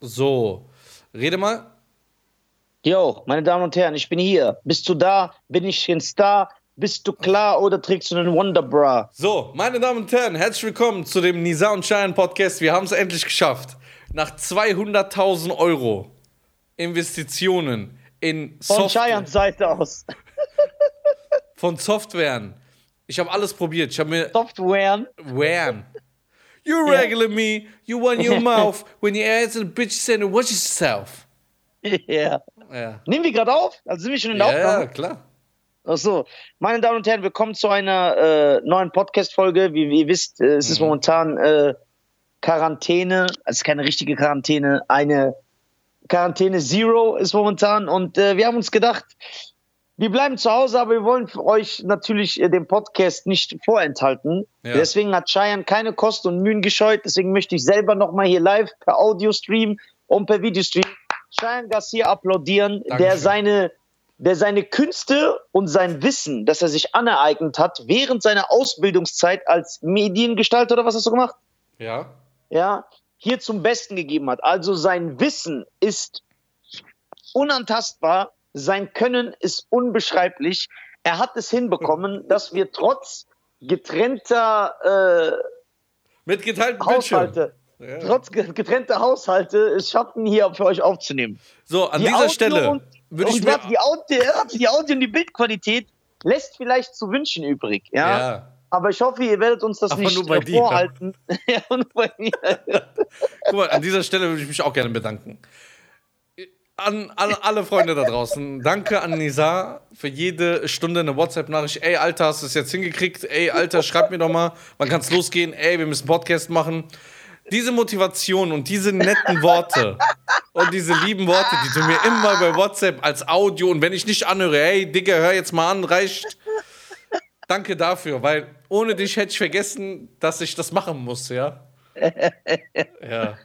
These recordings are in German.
So, rede mal. Jo, meine Damen und Herren, ich bin hier. Bist du da? Bin ich ein Star? Bist du klar oder trägst du einen Wonderbra? So, meine Damen und Herren, herzlich willkommen zu dem Nisa und Schein Podcast. Wir haben es endlich geschafft. Nach 200.000 Euro Investitionen in Von Software, Giants Seite aus. von Softwaren. Ich habe alles probiert. Ich habe mir Software. Wham. You regular me, you want your mouth when you answer the bitch saying watch yourself. Ja. Ja, Nehmen wir gerade auf? Also sind wir schon in der ja, ja Aufnahme? klar. Ach so. Meine Damen und Herren, willkommen zu einer äh, neuen Podcast-Folge. Wie, wie ihr wisst, äh, es ist momentan äh, Quarantäne. Also keine richtige Quarantäne. Eine Quarantäne Zero ist momentan. Und äh, wir haben uns gedacht, wir bleiben zu Hause, aber wir wollen für euch natürlich äh, den Podcast nicht vorenthalten. Ja. Deswegen hat Cheyenne keine Kosten und Mühen gescheut. Deswegen möchte ich selber nochmal hier live per Audio-Stream und per Videostream Cheyenne Garcia applaudieren, der Dankeschön. seine, der seine Künste und sein Wissen, das er sich aneignet hat, während seiner Ausbildungszeit als Mediengestalter oder was hast du gemacht? Ja. ja, hier zum Besten gegeben hat. Also sein Wissen ist unantastbar, sein Können ist unbeschreiblich. Er hat es hinbekommen, dass wir trotz getrennter äh. Haushalte, Ja. trotz ge- getrennter Haushalte es schaffen, hier für euch aufzunehmen. So, an Die dieser Audio Stelle und, würde ich und mir. die, Audio, die Audio und die Bildqualität lässt vielleicht zu wünschen übrig. Ja. Ja. Aber ich hoffe, ihr werdet uns das Aber nicht nur bei äh, dir. vorhalten. ja, nur bei mir. Guck mal, an dieser Stelle würde ich mich auch gerne bedanken. An, an alle Freunde da draußen. Danke an Nizar für jede Stunde eine WhatsApp-Nachricht. Ey, Alter, hast du es jetzt hingekriegt? Ey, Alter, schreib mir doch mal, wann kann es losgehen? Ey, wir müssen Podcast machen. Diese Motivation und diese netten Worte und diese lieben Worte, die du mir immer bei WhatsApp als Audio und wenn ich nicht anhöre, hey, Digga, hör jetzt mal an, reicht. Danke dafür, weil ohne dich hätte ich vergessen, dass ich das machen muss, ja? Ja.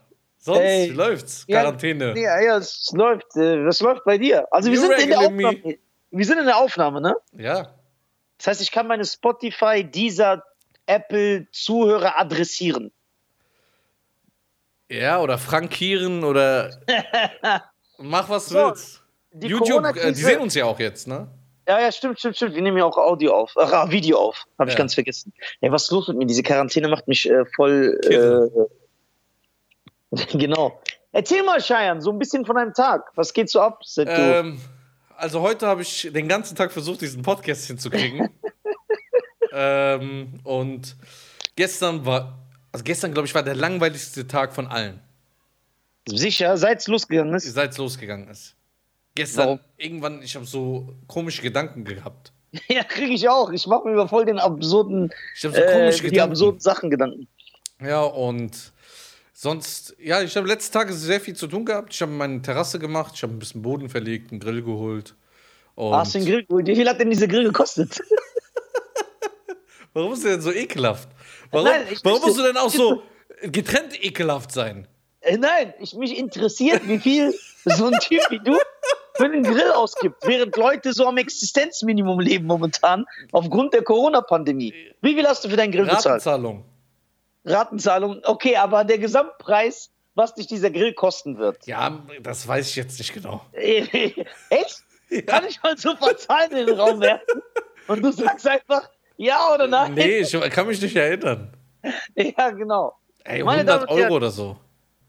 Sonst, Ey. läuft's? Quarantäne. Ja, ja, es läuft. Äh, was läuft bei dir? Also wir sind in der me. Aufnahme. Wir sind in der Aufnahme, ne? Ja. Das heißt, ich kann meine Spotify, dieser Apple Zuhörer adressieren. Ja, oder frankieren oder mach was du So, willst. die YouTube, äh, die sehen uns ja auch jetzt, ne? Ja, ja, stimmt, stimmt, stimmt. Wir nehmen ja auch Audio auf. Ach, ah, Video auf. Habe ich Ja. ganz vergessen. Ey, was ist los mit mir? Diese Quarantäne macht mich äh, voll. Äh, genau. Erzähl mal, Cheyenne, so ein bisschen von deinem Tag. Was geht so ab? Seit du Ähm, also heute habe ich den ganzen Tag versucht, diesen Podcast hinzukriegen. ähm, und gestern war, also gestern, glaube ich, war der langweiligste Tag von allen, sicher, seit es losgegangen ist? seit es losgegangen ist. Gestern, Warum? irgendwann, ich habe so komische Gedanken gehabt. Ja, kriege ich auch. Ich mache mir über voll den absurden, Ich habe so äh, komische die Gedanken. absurden Sachen Gedanken. Ja, und sonst, ja, ich habe letzte Tage sehr viel zu tun gehabt. Ich habe meine Terrasse gemacht, ich habe ein bisschen Boden verlegt, einen Grill geholt. Und Hast du den Grill geholt? Wie viel hat denn dieser Grill gekostet? Warum ist der denn so ekelhaft? Warum, Nein, ich warum musst du denn auch so getrennt ekelhaft sein? Äh, nein, ich, mich interessiert, wie viel so ein Typ wie du für einen Grill ausgibt, während Leute so am Existenzminimum leben momentan, aufgrund der Corona-Pandemie. Wie viel hast du für deinen Grill bezahlt? Ratenzahlung. Ratenzahlung, okay, aber der Gesamtpreis, was dich dieser Grill kosten wird. Ja, das weiß ich jetzt nicht genau. Echt? Kann ich mal so Zahlen in den Raum werfen? Und du sagst einfach ja oder nein? Nee, ich kann mich nicht erinnern. Ja, genau. Ey, Meine Damen 100 und Herren, Euro oder so.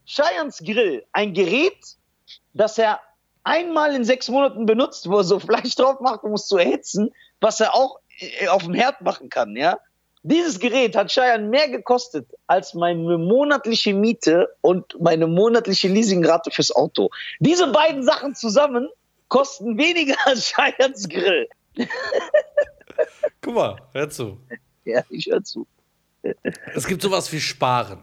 Cheyennes Grill, ein Gerät, das er einmal in sechs Monaten benutzt, wo er so Fleisch drauf macht, um es zu erhitzen, was er auch äh, auf dem Herd machen kann, ja. Dieses Gerät hat Cheyenne mehr gekostet als meine monatliche Miete und meine monatliche Leasingrate fürs Auto. Diese beiden Sachen zusammen kosten weniger als Cheyennes Grill. Guck mal, hör zu. Ja, ich höre zu. Es gibt sowas wie Sparen.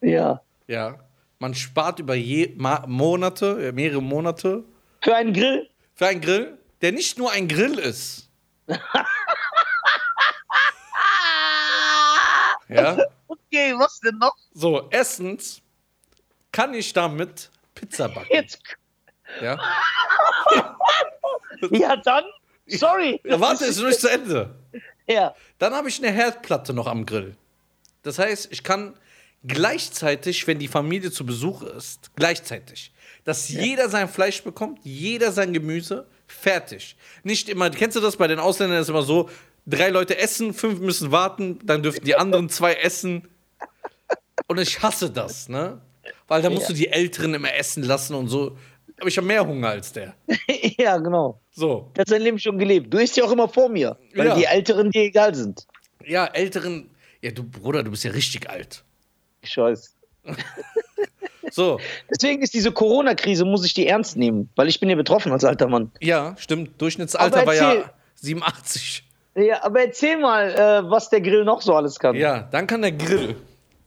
Ja. Ja. Man spart über je, Ma Monate, äh, mehrere Monate Für einen Grill? für einen Grill, der nicht nur ein Grill ist. Ja. Okay, was denn noch? So, erstens kann ich damit Pizza backen. Jetzt. Ja. Ja, dann. Sorry. ja warte, ist noch nicht zu Ende. Ja. Dann habe ich eine Herdplatte noch am Grill. Das heißt, ich kann gleichzeitig, wenn die Familie zu Besuch ist, gleichzeitig, dass jeder sein Fleisch bekommt, jeder sein Gemüse, fertig. Nicht immer, kennst du das bei den Ausländern ist immer so, drei Leute essen, fünf müssen warten, dann dürfen die anderen zwei essen. Und ich hasse das, ne? Weil da musst du die Älteren immer essen lassen und so. Aber ich habe mehr Hunger als der. ja, genau. So. Der hat sein Leben schon gelebt. Du isst ja auch immer vor mir, weil Ja. die Älteren dir egal sind. Ja, Älteren. Ja, du Bruder, du bist ja richtig alt. Scheiß. So, Deswegen ist diese Corona-Krise, muss ich die ernst nehmen, weil ich bin ja betroffen als alter Mann. ja, stimmt. Durchschnittsalter war ja erzähl. 87. Ja, aber erzähl mal, äh, was der Grill noch so alles kann. Ja, dann kann der Grill.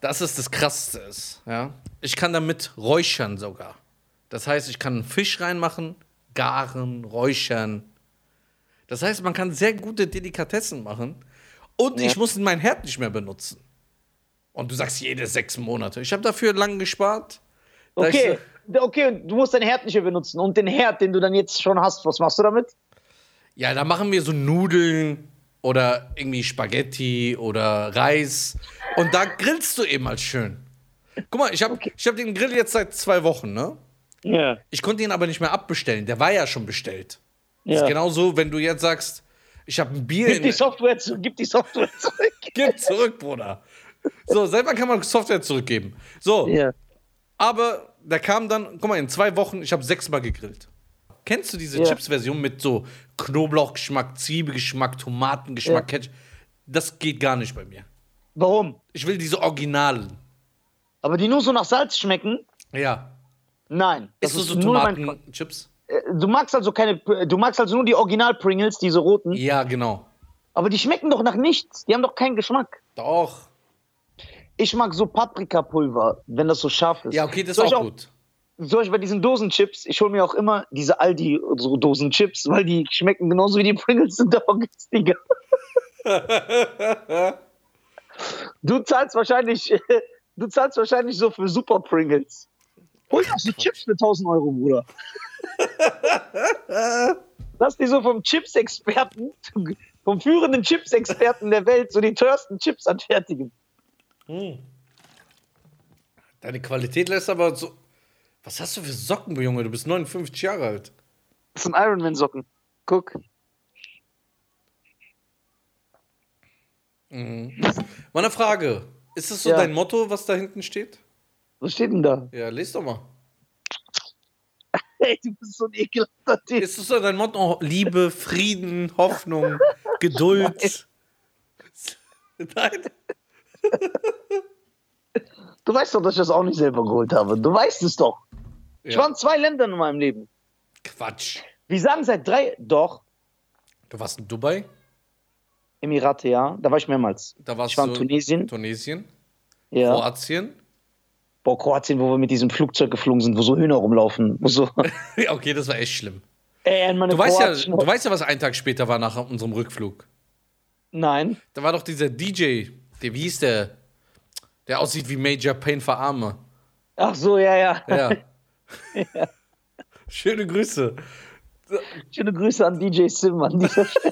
Das ist das Krasseste ist. Ja. Ich kann damit räuchern sogar. Das heißt, ich kann Fisch reinmachen, garen, räuchern. Das heißt, man kann sehr gute Delikatessen machen. Und Ja. ich muss meinen Herd nicht mehr benutzen. Und du sagst jede sechs Monate. Ich habe dafür lang gespart. Okay, so- okay, und du musst deinen Herd nicht mehr benutzen. Und den Herd, den du dann jetzt schon hast, was machst du damit? Ja, da machen wir so Nudeln oder irgendwie Spaghetti oder Reis. Und da grillst du eben mal schön. Guck mal, ich habe ich hab den Grill jetzt seit zwei Wochen, ne? Ja. Ich konnte ihn aber nicht mehr abbestellen. Der war ja schon bestellt. Das ja. ist genauso, wenn du jetzt sagst, ich habe ein Bier Gib die Software zurück, gib die Software zurück. Gib zurück, Bruder. So, selber kann man Software zurückgeben. So, Ja. aber da kam dann, guck mal, in zwei Wochen, ich habe sechsmal gegrillt. Kennst du diese Ja. Chips-Version mit so Knoblauchgeschmack, Zwiebelgeschmack, Tomatengeschmack, Ja. Ketchup? Das geht gar nicht bei mir. Warum? Ich will diese Originalen. Aber die nur so nach Salz schmecken? Ja. Nein. Das Isst du so Tomatenchips? Äh, Du magst also keine, du magst also nur die Original-Pringles, diese roten. Ja, genau. Aber die schmecken doch nach nichts. Die haben doch keinen Geschmack. Doch. Ich mag so Paprikapulver, wenn das so scharf ist. Ja, okay, das ist ich auch gut. Zum Beispiel bei diesen Dosenchips, ich hole mir auch immer diese Aldi so Dosenchips, weil die schmecken genauso wie die Pringles, sind aber günstiger. du zahlst wahrscheinlich, du zahlst wahrscheinlich so für Super Pringles. Hol doch so Chips für 1000 Euro, Bruder. Lass die so vom Chips-Experten, vom führenden Chips-Experten der Welt, so die teuersten Chips anfertigen. Deine Qualität lässt aber so. Was hast du für Socken, Junge? Du bist 59 Jahre alt. Das sind Ironman-Socken. Guck. Mal eine Frage. Ist das so Ja. dein Motto, was da hinten steht? Was steht denn da? Ja, lest doch mal. Ey, du bist so ein ekelhafter Typ. Ist das so dein Motto? Liebe, Frieden, Hoffnung, Geduld. Nein. Du weißt doch, dass ich das auch nicht selber geholt habe. Du weißt es doch. Ich Ja. war in zwei Ländern in meinem Leben. Quatsch. Wir sagen seit drei. Doch. Du warst in Dubai? Emirate, ja. Da war ich mehrmals. Da warst Ich war in Tunesien. Tunesien, Ja. Kroatien. Boah, Kroatien, wo wir mit diesem Flugzeug geflogen sind, wo so Hühner rumlaufen. So, okay, das war echt schlimm. ey, Du weißt, ja, du weißt ja, was ein Tag später war nach unserem Rückflug. Nein. Da war doch dieser DJ, der, wie hieß der? Der aussieht wie Major Payne für Arme. Ach so, ja, ja. Ja. Schöne Grüße. Schöne Grüße an DJ Sim an dieser Stelle.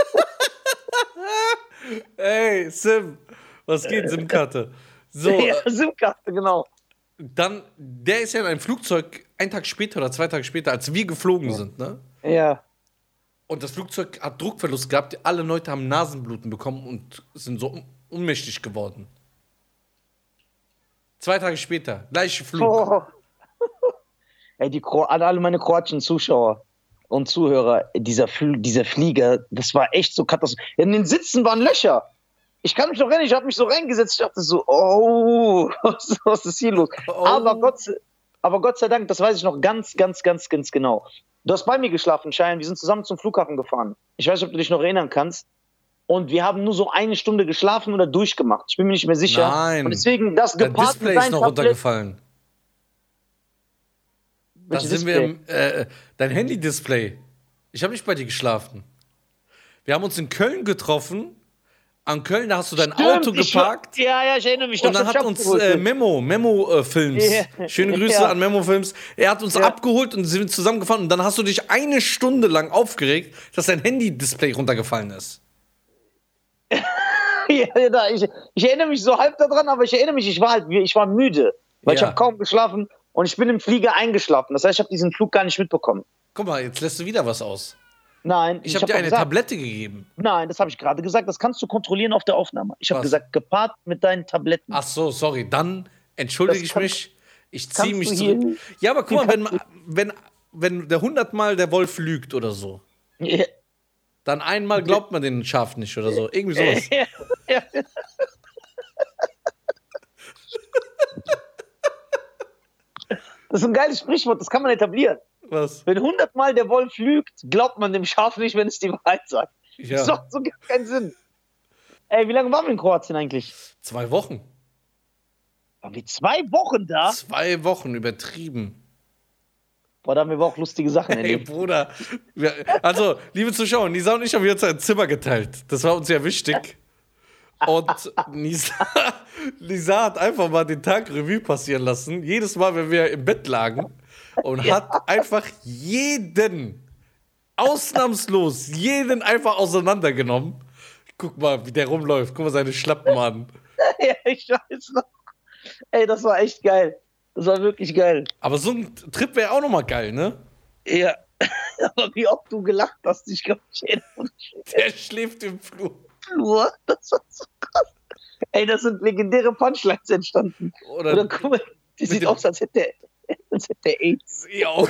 Ey, Sim, was geht, Sim-Karte? So, ja, äh, SIM-Karte, genau. dann, der ist ja in einem Flugzeug einen Tag später oder zwei Tage später, als wir geflogen sind, ne? Ja. Und das Flugzeug hat Druckverlust gehabt, alle Leute haben Nasenbluten bekommen und sind so un ohnmächtig geworden. Zwei Tage später, gleiche Flug. Oh. Ey, die Kro an alle meine kroatischen Zuschauer und Zuhörer, dieser, Fl dieser Flieger, das war echt so katastrophal. In den Sitzen waren Löcher. Ich kann mich noch erinnern, ich habe mich so reingesetzt, ich dachte so, oh, was, was ist hier los? Oh. Aber, Gott, sei- aber Gott sei Dank, das weiß ich noch ganz, ganz, ganz, ganz genau. Du hast bei mir geschlafen, Schein, wir sind zusammen zum Flughafen gefahren. Ich weiß nicht, ob du dich noch erinnern kannst. Und wir haben nur so eine Stunde geschlafen oder durchgemacht. Ich bin mir nicht mehr sicher. Nein. Und deswegen das gepaart Display ist noch Tablet- runtergefallen. Da sind wir im, äh, dein Handy-Display. Ich habe nicht bei dir geschlafen. Wir haben uns in Köln getroffen. An Köln, da hast du dein Stimmt, Auto ich- geparkt. Ja, ja, ich erinnere mich. Und dann ich hat hab uns äh, Memo, Memo äh, Films. Ja. Schöne Grüße Ja. an Memo Films. Er hat uns Ja. abgeholt und sind zusammengefahren. Und dann hast du dich eine Stunde lang aufgeregt, dass dein Handy-Display runtergefallen ist. ja, ich, ich erinnere mich so halb daran, aber ich erinnere mich, ich war halt, ich war müde, weil ich Ja. habe kaum geschlafen und ich bin im Flieger eingeschlafen. Das heißt, ich habe diesen Flug gar nicht mitbekommen. Guck mal, jetzt lässt du wieder was aus. Nein, Ich, habe hab dir eine gesagt, Tablette gegeben. Nein, das habe ich gerade gesagt. Das kannst du kontrollieren auf der Aufnahme. Ich habe gesagt, gepaart mit deinen Tabletten. Ach so, sorry. Dann entschuldige Das ich kann- mich. Ich ziehe mich zurück. Ja, aber guck mal, wenn, wenn, wenn der hundertmal der Wolf lügt oder so, Ja. dann einmal glaubt man den Schaf nicht oder so. Irgendwie sowas. Ja, ja. Das ist ein geiles Sprichwort, das kann man etablieren. Was? Wenn hundertmal der Wolf lügt, glaubt man dem Schaf nicht, wenn es die Wahrheit sagt. Ja. Das macht so gar keinen Sinn. Ey, wie lange waren wir in Kroatien eigentlich? Zwei Wochen. Waren wir zwei Wochen da? Zwei Wochen übertrieben. Boah, da haben wir aber auch lustige Sachen Ey, erlebt. Bruder. Wir, also, liebe Zuschauer, Nisa und ich haben jetzt ein Zimmer geteilt. Das war uns ja wichtig. Und Nisa, Nisa hat einfach mal den Tag Revue passieren lassen. Jedes Mal, wenn wir im Bett lagen. Und hat einfach jeden, ausnahmslos, jeden einfach auseinandergenommen. Guck mal, wie der rumläuft. Guck mal seine Schlappen an. ja, ich weiß noch. Ey, das war echt geil. Das war wirklich geil. Aber so ein Trip wäre auch nochmal geil, ne? Ja. Aber wie oft du gelacht hast, ich glaube, ich. Der schläft im Flur. Flur. Das war so krass. Ey, das sind legendäre Punchlines entstanden. Oder, Oder guck mal, die sieht aus, als hätte als hätte er AIDS. Ja.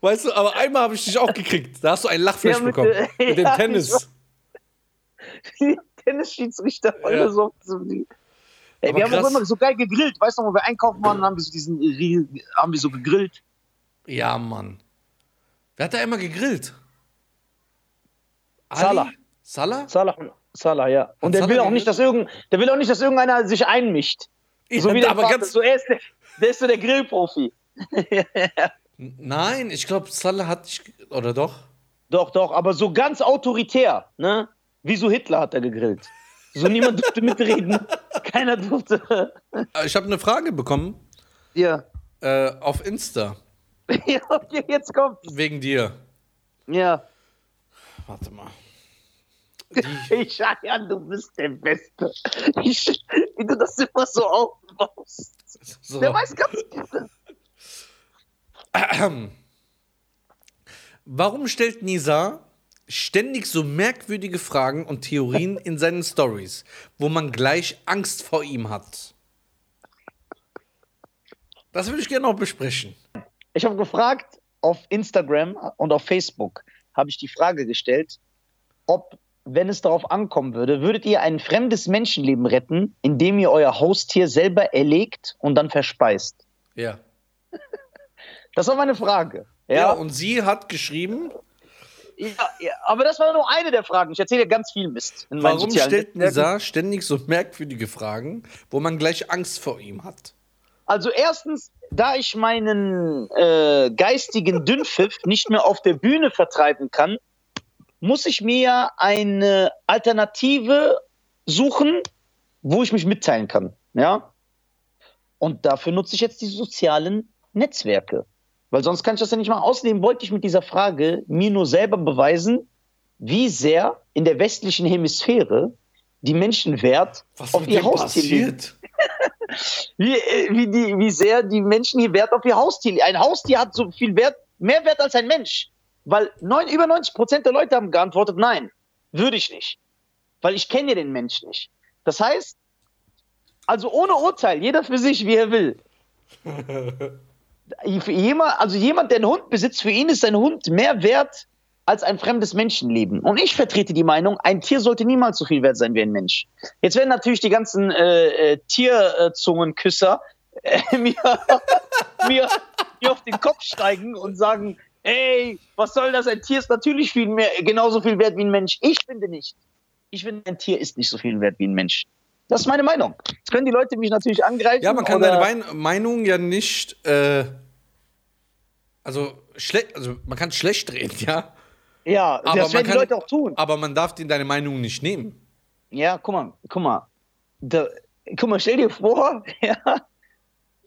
Weißt du, aber einmal habe ich dich auch gekriegt. Da hast du einen Lachflash Ja, mit bekommen. der- mit dem ja, Tennis. Tennisschiedsrichter Ja. ja. so. so. Ey, wir haben krass. auch immer so geil gegrillt. Weißt du, wo wir einkaufen waren, haben wir so diesen haben wir so gegrillt. Ja, Mann. Wer hat da immer gegrillt? Ali? Salah. Salah? Salah, Salah, ja. Und der Salah will auch nicht, dass irgend, der will auch nicht, dass irgendeiner sich einmischt. Ja, So wie der aber Vater. ganz. so er ist der, der ist so der Grillprofi. Nein, ich glaube, Salah hat dich. Oder doch? Doch, doch, aber so ganz autoritär, ne? Wie so Hitler hat er gegrillt. So niemand durfte mitreden. Keiner durfte. Äh, Ich habe eine Frage bekommen Ja. äh, auf Insta. Ja, okay, jetzt kommt. Wegen dir. Ja. Warte mal. Ich Cheyenne, du bist der Beste. Ich, wie du das immer so aufbaust. So. Der weiß ganz genau. Warum stellt Nisa ständig so merkwürdige Fragen und Theorien in seinen Stories, wo man gleich Angst vor ihm hat? Das würde ich gerne noch besprechen. Ich habe gefragt auf Instagram und auf Facebook, habe ich die Frage gestellt, ob, wenn es darauf ankommen würde, würdet ihr ein fremdes Menschenleben retten, indem ihr euer Haustier selber erlegt und dann verspeist? Ja. Das war meine Frage. Ja, Ja, und sie hat geschrieben, ja, ja, aber das war nur eine der Fragen. Ich erzähle ganz viel Mist. In warum stellt. Nisa ständig so merkwürdige Fragen, wo man gleich Angst vor ihm hat? Also erstens, da ich meinen äh, geistigen Dünnpfiff nicht mehr auf der Bühne vertreiben kann, muss ich mir eine Alternative suchen, wo ich mich mitteilen kann. Ja? Und dafür nutze ich jetzt die sozialen Netzwerke. Weil sonst kann ich das ja nicht machen. Außerdem wollte ich mit dieser Frage mir nur selber beweisen, wie sehr in der westlichen Hemisphäre die Menschen Wert Was auf ihr Haustier legen wie, äh, wie, die, wie sehr die Menschen hier Wert auf ihr Haustier legen. Ein Haustier hat so viel Wert, mehr Wert als ein Mensch. Weil neun, über 90 Prozent der Leute haben geantwortet, nein, würde ich nicht. Weil ich kenne den Mensch nicht. Das heißt, also ohne Urteil, jeder für sich, wie er will. Jemand, also jemand, der einen Hund besitzt, für ihn ist ein Hund mehr wert als ein fremdes Menschenleben. Und ich vertrete die Meinung, ein Tier sollte niemals so viel wert sein wie ein Mensch. Jetzt werden natürlich die ganzen äh, äh, Tierzungenküsser äh, mir, mir, mir auf den Kopf steigen und sagen, ey, was soll das? Ein Tier ist natürlich viel mehr, genauso viel wert wie ein Mensch. Ich finde nicht. Ich finde, ein Tier ist nicht so viel wert wie ein Mensch. Das ist meine Meinung. Jetzt können die Leute mich natürlich angreifen. Ja, man kann deine Wein Meinung ja nicht, äh, also, also man kann schlecht reden, ja, Ja, Aber das werden die kann- Leute auch tun. aber man darf dir deine Meinung nicht nehmen. Ja, guck mal, guck mal. Da, guck mal, stell dir vor, ja,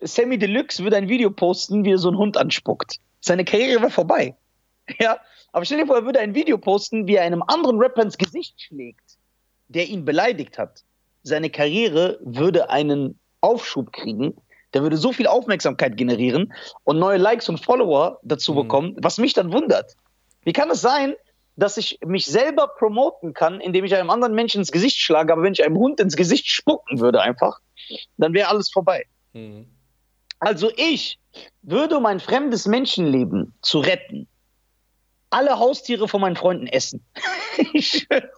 Sammy Deluxe würde ein Video posten, wie er so einen Hund anspuckt. Seine Karriere wäre vorbei. Ja, Aber stell dir vor, er würde ein Video posten, wie er einem anderen Rapper ins Gesicht schlägt, der ihn beleidigt hat. Seine Karriere würde einen Aufschub kriegen. Der würde so viel Aufmerksamkeit generieren und neue Likes und Follower dazu bekommen, was mich dann wundert. Wie kann es sein, dass ich mich selber promoten kann, indem ich einem anderen Menschen ins Gesicht schlage, aber wenn ich einem Hund ins Gesicht spucken würde einfach, dann wäre alles vorbei. Mhm. Also ich würde, um ein fremdes Menschenleben zu retten, alle Haustiere von meinen Freunden essen. ich schwöre.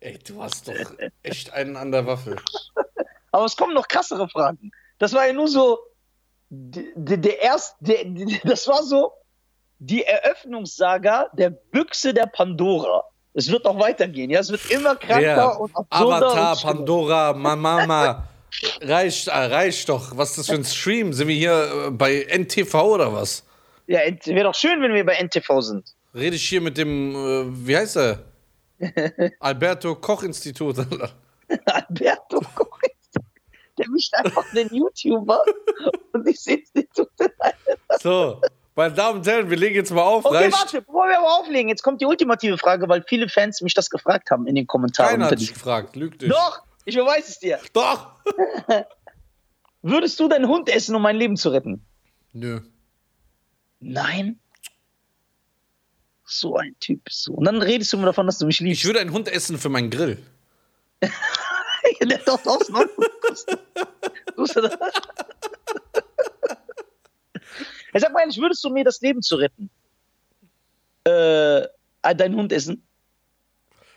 Ey, du hast doch echt einen an der Waffel. Aber es kommen noch krassere Fragen. Das war ja nur so der erste, das war so die Eröffnungssaga der Büchse der Pandora. Es wird noch weitergehen, ja. Es wird immer kranker Ja. und absurder. Avatar, und. Pandora, Mama. Reicht, äh, reicht doch. Was ist das für ein Stream? Sind wir hier äh, bei NTV oder was? Ja, wäre doch schön, wenn wir bei NTV sind. Rede ich hier mit dem, äh, wie heißt er? Alberto Koch Institut. Alberto Koch, der mischt einfach den YouTuber und ich sehe es nicht so. so, meine Damen und Herren, wir legen jetzt mal auf. Okay, reicht. warte, bevor wir aber auflegen, jetzt kommt die ultimative Frage, weil viele Fans mich das gefragt haben in den Kommentaren. Keiner hat dich gefragt, lüg dich. Doch, ich beweise es dir. Doch! Würdest du deinen Hund essen, um mein Leben zu retten? Nö. Nein. So ein Typ. So. Und dann redest du mir davon, dass du mich Ich liebst. würde einen Hund essen für meinen Grill. Der Neue. Tust du das? Ja, sag mal ehrlich, würdest du mir das Leben zu retten? Äh, deinen Hund essen?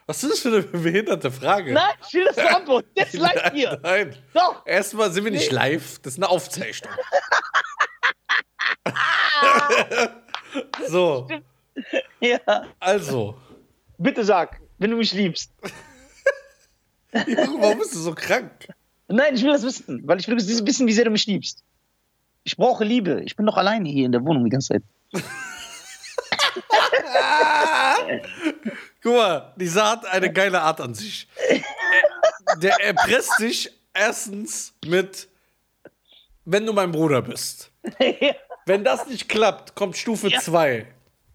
Was ist das für eine behinderte Frage? Nein, ich will das beantworten. Jetzt live Nein, hier. Nein. Doch. Erstmal sind wir nicht Nee. live, das ist eine Aufzeichnung. so, Ja. also. Bitte sag, wenn du mich liebst. Junge, warum bist du so krank? Nein, ich will das wissen, weil ich will wissen, wie sehr du mich liebst. Ich brauche Liebe. Ich bin doch alleine hier in der Wohnung die ganze Zeit. Guck mal, dieser hat eine geile Art an sich. Er, der erpresst dich erstens mit, wenn du mein Bruder bist. Wenn das nicht klappt, kommt Stufe Ja. 2.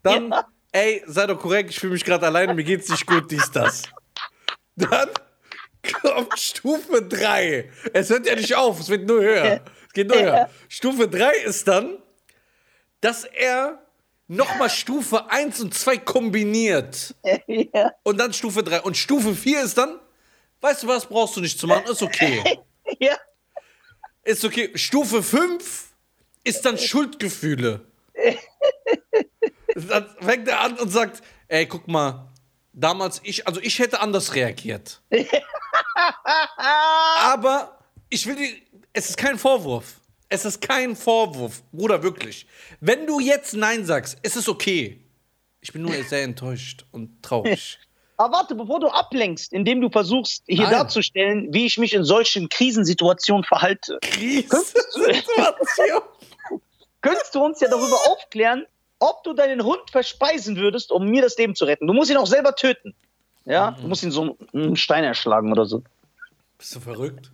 Dann, Ja. ey, sei doch korrekt, ich fühle mich gerade alleine, mir geht's nicht gut, dies, das. Dann kommt Stufe 3. Es hört ja nicht auf, es wird nur höher. Es geht nur Ja. höher. Stufe 3 ist dann, dass er nochmal Stufe 1 und 2 kombiniert. ja. Und dann Stufe 3. Und Stufe 4 ist dann, weißt du was, brauchst du nicht zu machen, ist okay. ja. Ist okay. Stufe 5 ist dann Schuldgefühle. Dann fängt er an und sagt, ey, guck mal, damals ich, also ich hätte anders reagiert. Aber ich will dir, es ist kein Vorwurf. Es ist kein Vorwurf, Bruder, wirklich. Wenn du jetzt Nein sagst, ist es okay. Ich bin nur sehr enttäuscht und traurig. Aber warte, bevor du ablenkst, indem du versuchst, hier Nein. darzustellen, wie ich mich in solchen Krisensituationen verhalte, Krisensituation. könntest du uns ja darüber aufklären, ob du deinen Hund verspeisen würdest, um mir das Leben zu retten. Du musst ihn auch selber töten. Ja, Mhm. du musst ihn so einen Stein erschlagen oder so. Bist du verrückt?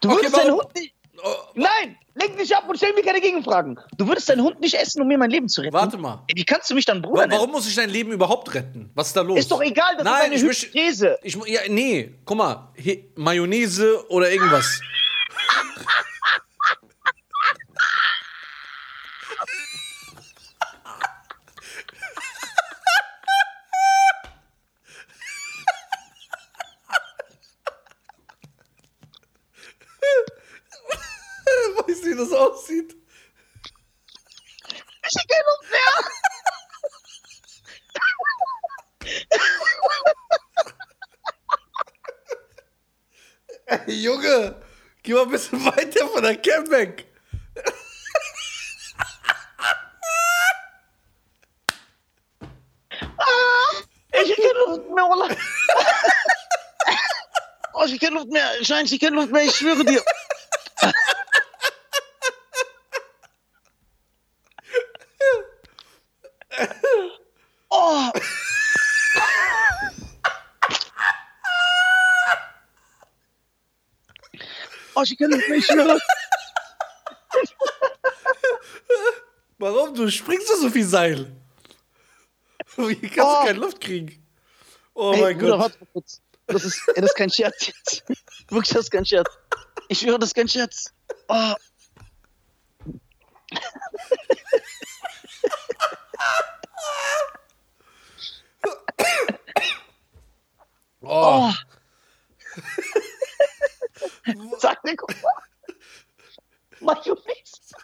Du Okay, würdest deinen warum- Hund nicht. Oh, Nein, lenk dich ab und stell mir keine Gegenfragen. Du würdest deinen Hund nicht essen, um mir mein Leben zu retten. warte mal. Wie kannst du mich dann Bruder Wa-? Warum muss ich dein Leben überhaupt retten? Was ist da los? Ist doch egal, das Nein, ist ich eine möchte- Hypothese. Ich, ja, nee, guck mal, He Mayonnaise oder irgendwas. Du, wie das aussieht? Ich keine Luft mehr. Ey, Junge, geh mal ein bisschen weiter von der Cam weg. Ich hab keine Luft mehr, Wallah. Oh, ich hab keine Luft mehr. Schein, ich hab keine Luft mehr, ich schwöre dir. Oh. Oh, ich Luft mehr, ich schwöre. Warum? Du springst doch so viel Seil. Wie kannst Oh. du keine Luft kriegen? Oh Ey, mein Bruder, Gott. warte. Das ist, ey, das ist kein Scherz jetzt. Wirklich, das ist kein Scherz. Ich schwöre, das ist kein Scherz. Oh, Oh. oh. Sag mir, guck mal. Mayonnaise.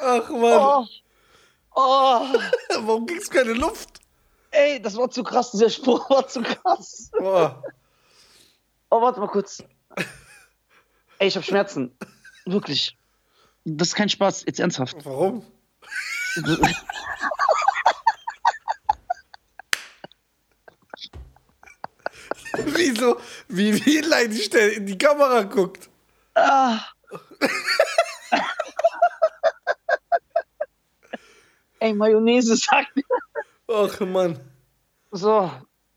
Ach Mann, Oh. Oh. warum du keine Luft? Ey, das war zu krass. Dieser Spruch war zu krass. Oh. Oh, warte mal kurz. Ey, ich hab Schmerzen. Wirklich. Das ist kein Spaß. Jetzt ernsthaft. Warum? Wie, wie leidig der in die Kamera guckt. Ah. Ey, Mayonnaise sagt mir. Ach Mann. So,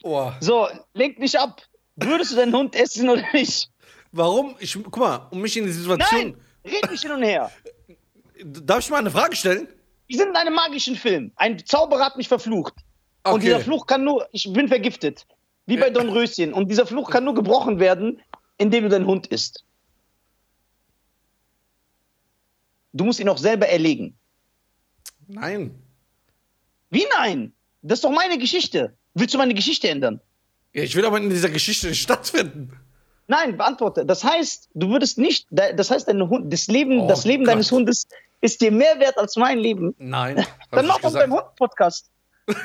Oh. so, lenk nicht ab. Würdest du deinen Hund essen oder nicht? Warum? Ich, guck mal, um mich in die Situation. Nein, red nicht hin und her. Darf ich mal eine Frage stellen? Wir sind in einem magischen Film. Ein Zauberer hat mich verflucht. Und Okay. dieser Fluch kann nur, ich bin vergiftet. Wie bei Don Röschen. Und dieser Fluch kann nur gebrochen werden, indem du deinen Hund isst. Du musst ihn auch selber erlegen. Nein. Wie nein? Das ist doch meine Geschichte. Willst du meine Geschichte ändern? Ja, ich will aber in dieser Geschichte nicht stattfinden. Nein, beantworte. Das heißt, du würdest nicht, das heißt, dein Hund, das Leben, Oh das Leben Gott. deines Hundes ist dir mehr wert als mein Leben. Nein. Dann mach doch beim Hund-Podcast.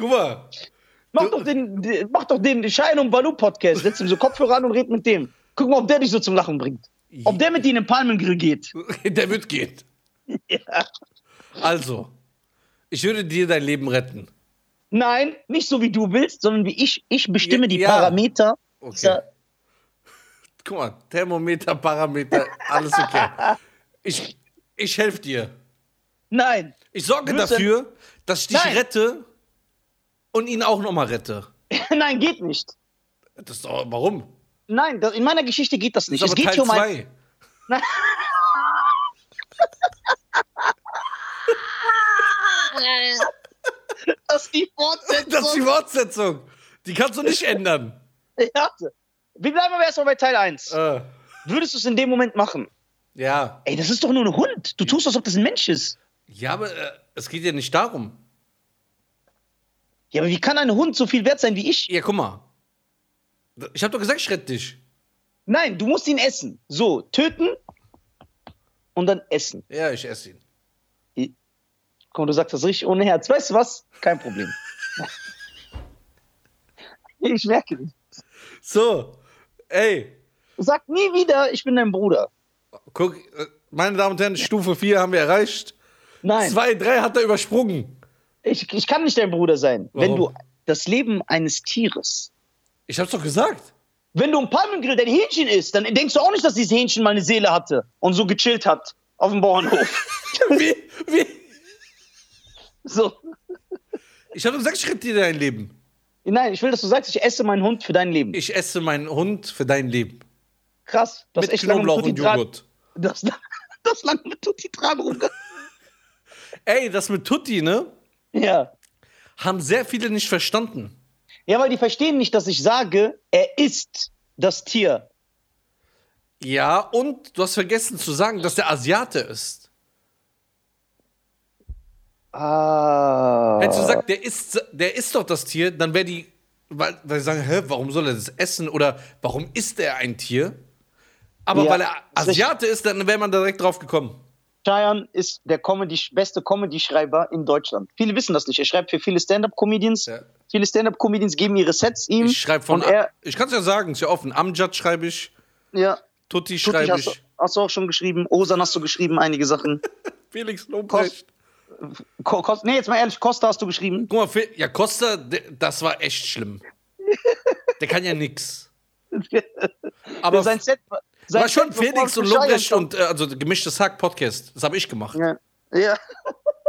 Guck mal. Mach doch den, mach doch den Schein und Balu Podcast. Setz ihm so Kopfhörer an und red mit dem. Guck mal, ob der dich so zum Lachen bringt. Ob der mit dir in den Palmengrill geht. Der wird gehen. Ja. Also, ich würde dir dein Leben retten. Nein, nicht so wie du willst, sondern wie ich. Ich bestimme Ja, die ja. Parameter. Okay. Guck mal, Thermometer, Parameter, alles okay. Ich, ich helfe dir. Nein, Ich sorge dafür, dass ich dich Nein. rette und ihn auch nochmal rette. nein, geht nicht. Das ist doch, warum? Nein, das, in meiner Geschichte geht das Das nicht. ist Es geht Teil hier um ein. 2. Nein. Das ist die Fortsetzung. Das ist die Fortsetzung. Die kannst du nicht ändern. Ja. Wir bleiben aber erstmal bei Teil 1. Äh, Würdest du es in dem Moment machen? ja. Ey, das ist doch nur ein Hund. Du tust, als ob das ein Mensch ist. Ja, aber äh, es geht ja nicht darum. Ja, aber wie kann ein Hund so viel wert sein wie ich? Ja, guck mal. Ich hab doch gesagt, ich rette dich. Nein, du musst ihn essen. So, töten und dann essen. Ja, ich esse ihn. Komm, du sagst das richtig ohne Herz. Weißt du was? Kein Problem. ich merke nicht. So, ey, Sag nie wieder, ich bin dein Bruder. guck, äh, meine Damen und Herren, Stufe 4 haben wir erreicht. Nein, 2, 3 hat er übersprungen. Ich, ich kann nicht dein Bruder sein. Wenn Warum? du das Leben eines Tieres, Ich hab's doch gesagt. wenn du im Palmengrill dein Hähnchen isst, dann denkst du auch nicht, dass dieses Hähnchen mal eine Seele hatte und so gechillt hat auf dem Bauernhof. Wie, wie? so. Ich habe gesagt, ich rette dir dein Leben. Nein, ich will, dass du sagst, ich esse meinen Hund für dein Leben. Ich esse meinen Hund für dein Leben. Krass. Du hast Mit echt Knoblauch und Joghurt. Das, das lange mit Tutti Tran rumge... Ey, das mit Tutti, ne? Ja. Haben sehr viele nicht verstanden. Ja, weil die verstehen nicht, dass ich sage, er ist das Tier. Ja, und du hast vergessen zu sagen, dass der Asiate ist. Ah. Hättest du gesagt, der ist, der ist doch das Tier, dann wäre die, weil, weil sie sagen, hä, warum soll er das essen oder warum ist er ein Tier? Aber Ja, weil er. Asiate ist, dann wäre man direkt drauf gekommen. Cheyenne ist der Comedy, beste Comedy-Schreiber in Deutschland. Viele wissen das nicht. Er schreibt für viele Stand-Up-Comedians. Ja. Viele Stand-Up-Comedians geben ihre Sets ihm. Ich schreibe von, er, ich kann es ja sagen, ist ja offen. Amjad schreibe ich, ja, Tutti schreibe hast, ich, hast du auch schon geschrieben. Osan hast du geschrieben, einige Sachen. Felix Lobrecht. Ko Kost, nee, jetzt mal ehrlich, Costa hast du geschrieben. Guck mal, Fe- ja, Costa, das war echt schlimm. Der kann ja nix. Aber sein Set sein war schon Felix und Lobrecht und äh, also gemischtes Hack Podcast. Das habe ich gemacht. Ja. ja.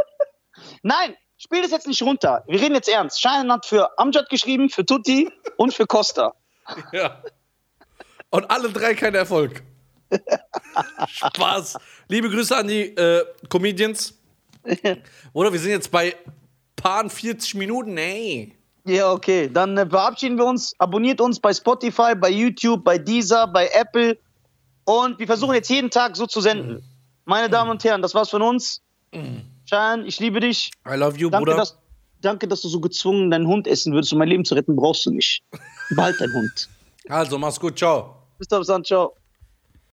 Nein, spiel das jetzt nicht runter. Wir reden jetzt ernst. Cheyenne hat für Amjad geschrieben, für Tutti und für Costa. Ja. Und alle drei kein Erfolg. Spaß. Liebe Grüße an die äh, Comedians. Oder wir sind jetzt bei paar 40 Minuten, ey. Ja, okay. Dann äh, verabschieden wir uns. Abonniert uns bei Spotify, bei YouTube, bei Deezer, bei Apple. Und wir versuchen jetzt jeden Tag so zu senden. Meine Damen und Herren, das war's von uns. Schein, ich liebe dich. I love you, Danke Bruder. dass, danke, dass du so gezwungen deinen Hund essen würdest. Um mein Leben zu retten, brauchst du nicht. Behalt deinen Hund. Also, mach's gut, ciao. Bis dann, ciao.